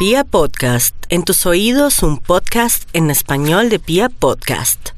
Pia Podcast, en tus oídos un podcast en español de Pia Podcast.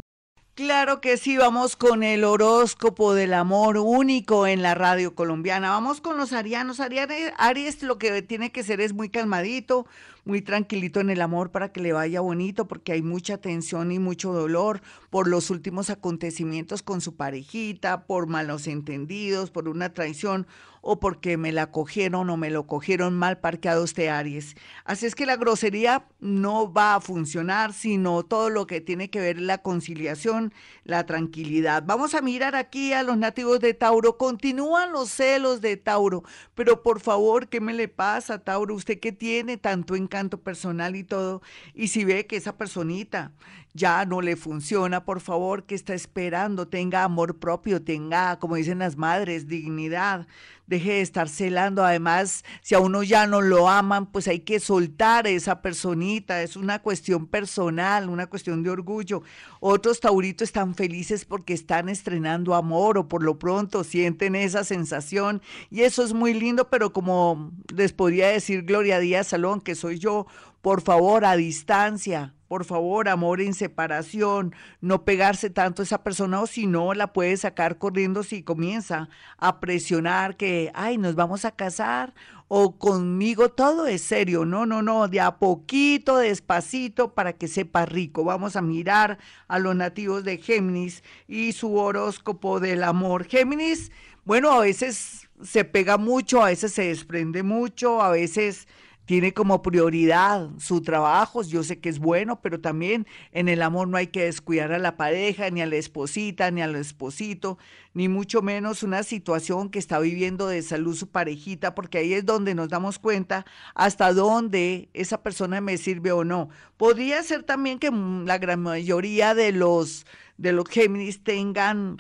Claro que sí, vamos con el horóscopo del amor único en la radio colombiana. Vamos con los arianos. Ariane- Aries lo que tiene que ser es muy calmadito, muy tranquilito en el amor para que le vaya bonito, porque hay mucha tensión y mucho dolor por los últimos acontecimientos con su parejita, por malos entendidos, por una traición o porque me la cogieron o me lo cogieron mal parqueado este Aries. Así es que la grosería no va a funcionar, sino todo lo que tiene que ver la conciliación, la tranquilidad. Vamos a mirar aquí a los nativos de Tauro. Continúan los celos de Tauro, pero por favor, ¿qué me le pasa, Tauro? ¿Usted qué tiene tanto encanto personal y todo? Y si ve que esa personita ya no le funciona, por favor, que está esperando? Tenga amor propio, tenga, como dicen las madres, dignidad. Deje de estar celando. Además, si a uno ya no lo aman, pues hay que soltar a esa personita. Es una cuestión personal, una cuestión de orgullo. Otros tauritos están felices porque están estrenando amor o por lo pronto sienten esa sensación. Y eso es muy lindo, pero como les podría decir Gloria Díaz Salón, que soy yo, por favor, a distancia, por favor, amor en separación, no pegarse tanto a esa persona o si no, la puede sacar corriendo si comienza a presionar que, ay, nos vamos a casar o conmigo todo es serio. No, no, no, de a poquito, despacito para que sepa rico. Vamos a mirar a los nativos de Géminis y su horóscopo del amor. Géminis, bueno, a veces se pega mucho, a veces se desprende mucho, a veces tiene como prioridad su trabajo, yo sé que es bueno, pero también en el amor no hay que descuidar a la pareja, ni a la esposita, ni al esposito, ni mucho menos una situación que está viviendo de salud su parejita, porque ahí es donde nos damos cuenta hasta dónde esa persona me sirve o no. Podría ser también que la gran mayoría de los de los Géminis tengan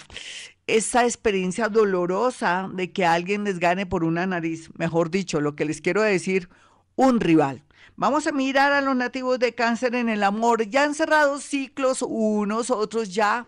esa experiencia dolorosa de que alguien les gane por una nariz, mejor dicho, lo que les quiero decir, un rival. Vamos a mirar a los nativos de cáncer en el amor. Ya han cerrado ciclos unos, otros ya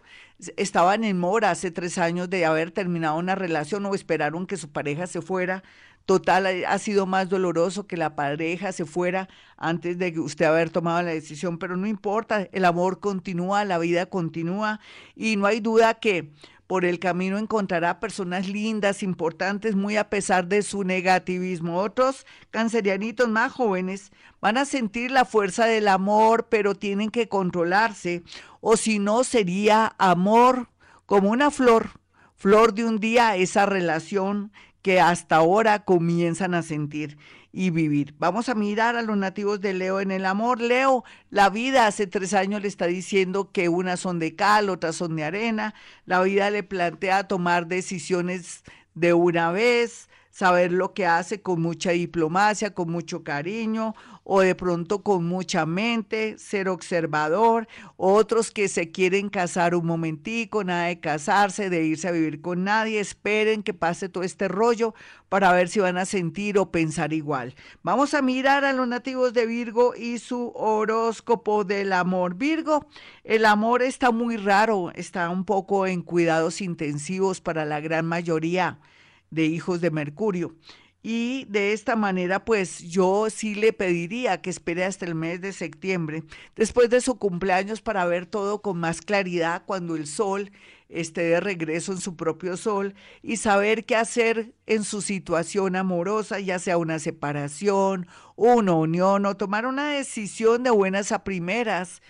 estaban en mora hace tres años de haber terminado una relación o esperaron que su pareja se fuera. Total, ha sido más doloroso que la pareja se fuera antes de usted haber tomado la decisión, pero no importa, el amor continúa, la vida continúa y no hay duda que por el camino encontrará personas lindas, importantes, muy a pesar de su negativismo. Otros cancerianitos más jóvenes van a sentir la fuerza del amor, pero tienen que controlarse, o si no sería amor como una flor, flor de un día, esa relación que hasta ahora comienzan a sentir y vivir. Vamos a mirar a los nativos de Leo en el amor. Leo, la vida hace tres años le está diciendo que unas son de cal, otras son de arena. La vida le plantea tomar decisiones de una vez, saber lo que hace con mucha diplomacia, con mucho cariño, o de pronto con mucha mente, ser observador, otros que se quieren casar un momentico, nada de casarse, de irse a vivir con nadie, esperen que pase todo este rollo para ver si van a sentir o pensar igual. Vamos a mirar a los nativos de Virgo y su horóscopo del amor. Virgo, el amor está muy raro, está un poco en cuidados intensivos para la gran mayoría de hijos de Mercurio. Y de esta manera, pues yo sí le pediría que espere hasta el mes de septiembre, después de su cumpleaños, para ver todo con más claridad cuando el sol esté de regreso en su propio sol y saber qué hacer en su situación amorosa, ya sea una separación, una unión o tomar una decisión de buenas a primeras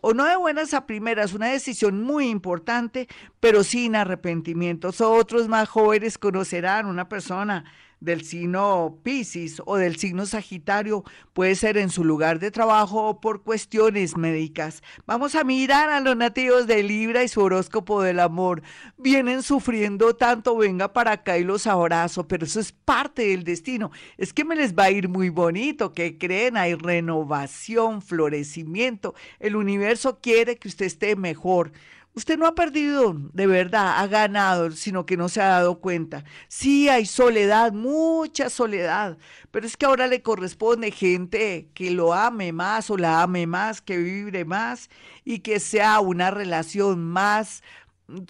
o no de buenas a primeras, una decisión muy importante, pero sin arrepentimientos. Otros más jóvenes conocerán una persona del signo Pisces o del signo Sagitario, puede ser en su lugar de trabajo o por cuestiones médicas. Vamos a mirar a los nativos de Libra y su horóscopo del amor. Vienen sufriendo tanto, venga para acá y los abrazo, pero eso es parte del destino. Es que me les va a ir muy bonito, que creen, hay renovación, florecimiento. El universo quiere que usted esté mejor. Usted no ha perdido de verdad, ha ganado, sino que no se ha dado cuenta. Sí hay soledad, mucha soledad, pero es que ahora le corresponde gente que lo ame más o la ame más, que vibre más y que sea una relación más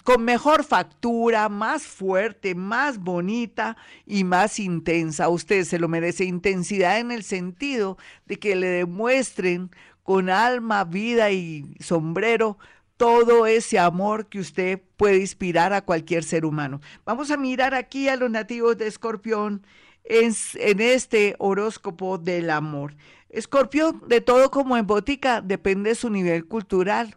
con mejor factura, más fuerte, más bonita y más intensa. Usted se lo merece intensidad en el sentido de que le demuestren con alma, vida y sombrero todo ese amor que usted puede inspirar a cualquier ser humano. Vamos a mirar aquí a los nativos de Escorpión en, este horóscopo del amor. Escorpión, de todo como en botica, depende de su nivel cultural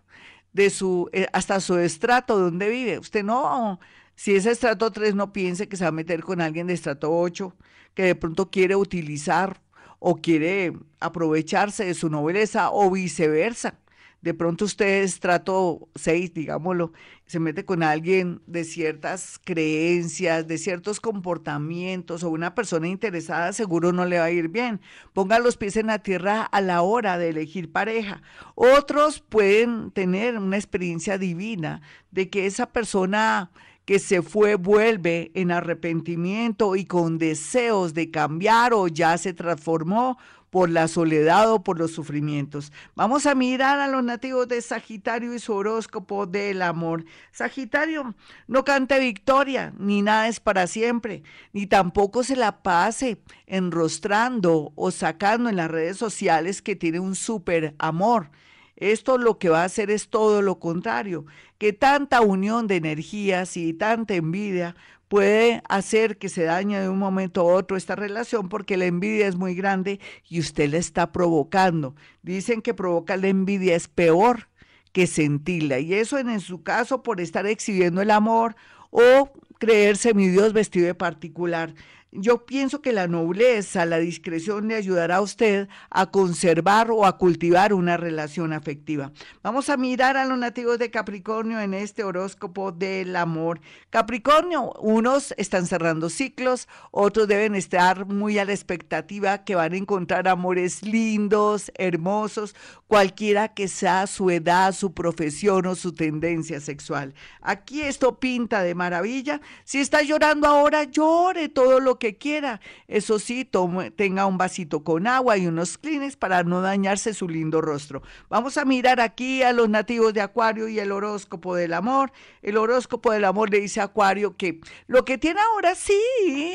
de su, eh, hasta su estrato donde vive. Usted no, si es estrato 3, no piense que se va a meter con alguien de estrato 8, que de pronto quiere utilizar o quiere aprovecharse de su nobleza o viceversa de pronto usted es trato 6, digámoslo, se mete con alguien de ciertas creencias, de ciertos comportamientos o una persona interesada, seguro no le va a ir bien. Ponga los pies en la tierra a la hora de elegir pareja. Otros pueden tener una experiencia divina de que esa persona que se fue vuelve en arrepentimiento y con deseos de cambiar o ya se transformó por la soledad o por los sufrimientos. Vamos a mirar a los nativos de Sagitario y su horóscopo del amor. Sagitario, no cante victoria, ni nada es para siempre, ni tampoco se la pase enrostrando o sacando en las redes sociales que tiene un súper amor. Esto lo que va a hacer es todo lo contrario, que tanta unión de energías y tanta envidia puede hacer que se dañe de un momento a otro esta relación porque la envidia es muy grande y usted la está provocando. Dicen que provocar la envidia es peor que sentirla y eso en, su caso por estar exhibiendo el amor o creerse mi Dios vestido de particular. Yo pienso que la nobleza, la discreción le ayudará a usted a conservar o a cultivar una relación afectiva. Vamos a mirar a los nativos de Capricornio en este horóscopo del amor. Capricornio, unos están cerrando ciclos, otros deben estar muy a la expectativa que van a encontrar amores lindos, hermosos, cualquiera que sea su edad, su profesión o su tendencia sexual. Aquí esto pinta de maravilla. Si está llorando ahora, llore todo lo que quiera. Eso sí, tome, tenga un vasito con agua y unos clines para no dañarse su lindo rostro. Vamos a mirar aquí a los nativos de Acuario y el horóscopo del amor. El horóscopo del amor le dice a Acuario que lo que tiene ahora sí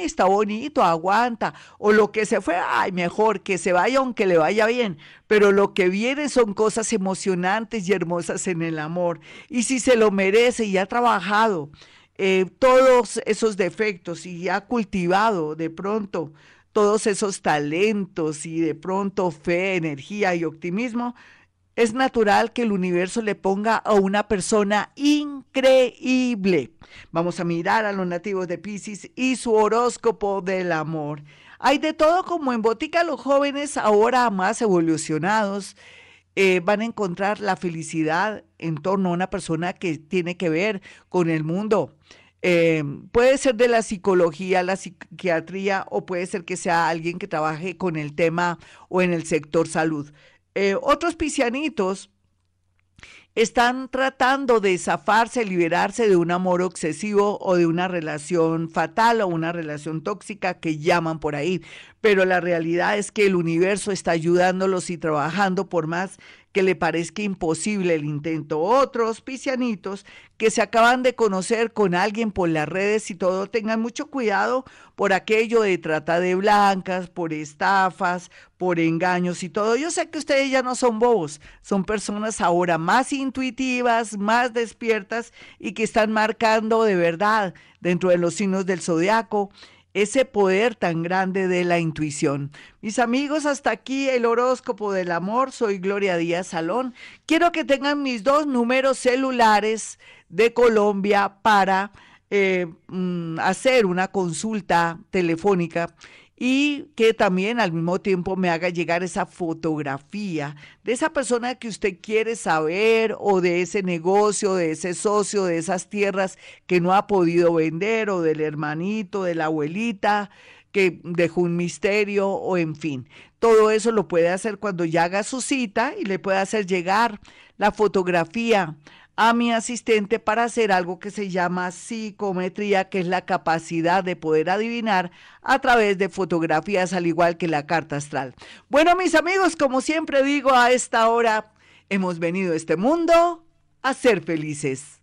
está bonito, aguanta. O lo que se fue, ay, mejor que se vaya aunque le vaya bien. Pero lo que viene son cosas emocionantes y hermosas en el amor. Y si se lo merece y ha trabajado eh, todos esos defectos y ha cultivado de pronto todos esos talentos y de pronto fe, energía y optimismo, es natural que el universo le ponga a una persona increíble. Vamos a mirar a los nativos de Pisces y su horóscopo del amor. Hay de todo como en botica los jóvenes ahora más evolucionados eh, van a encontrar la felicidad en torno a una persona que tiene que ver con el mundo. Eh, puede ser de la psicología, la psiquiatría o puede ser que sea alguien que trabaje con el tema o en el sector salud. Eh, otros pisianitos están tratando de zafarse, liberarse de un amor obsesivo o de una relación fatal o una relación tóxica que llaman por ahí. Pero la realidad es que el universo está ayudándolos y trabajando por más que le parezca imposible el intento. Otros pisianitos que se acaban de conocer con alguien por las redes y todo, tengan mucho cuidado por aquello de trata de blancas, por estafas, por engaños y todo. Yo sé que ustedes ya no son bobos, son personas ahora más intuitivas, más despiertas y que están marcando de verdad dentro de los signos del zodiaco ese poder tan grande de la intuición. Mis amigos, hasta aquí el horóscopo del amor. Soy Gloria Díaz Salón. Quiero que tengan mis dos números celulares de Colombia para eh, mm, hacer una consulta telefónica y que también al mismo tiempo me haga llegar esa fotografía de esa persona que usted quiere saber o de ese negocio, de ese socio, de esas tierras que no ha podido vender o del hermanito, de la abuelita que dejó un misterio o en fin. Todo eso lo puede hacer cuando ya haga su cita y le puede hacer llegar la fotografía a mi asistente para hacer algo que se llama psicometría, que es la capacidad de poder adivinar a través de fotografías, al igual que la carta astral. Bueno, mis amigos, como siempre digo, a esta hora hemos venido a este mundo a ser felices.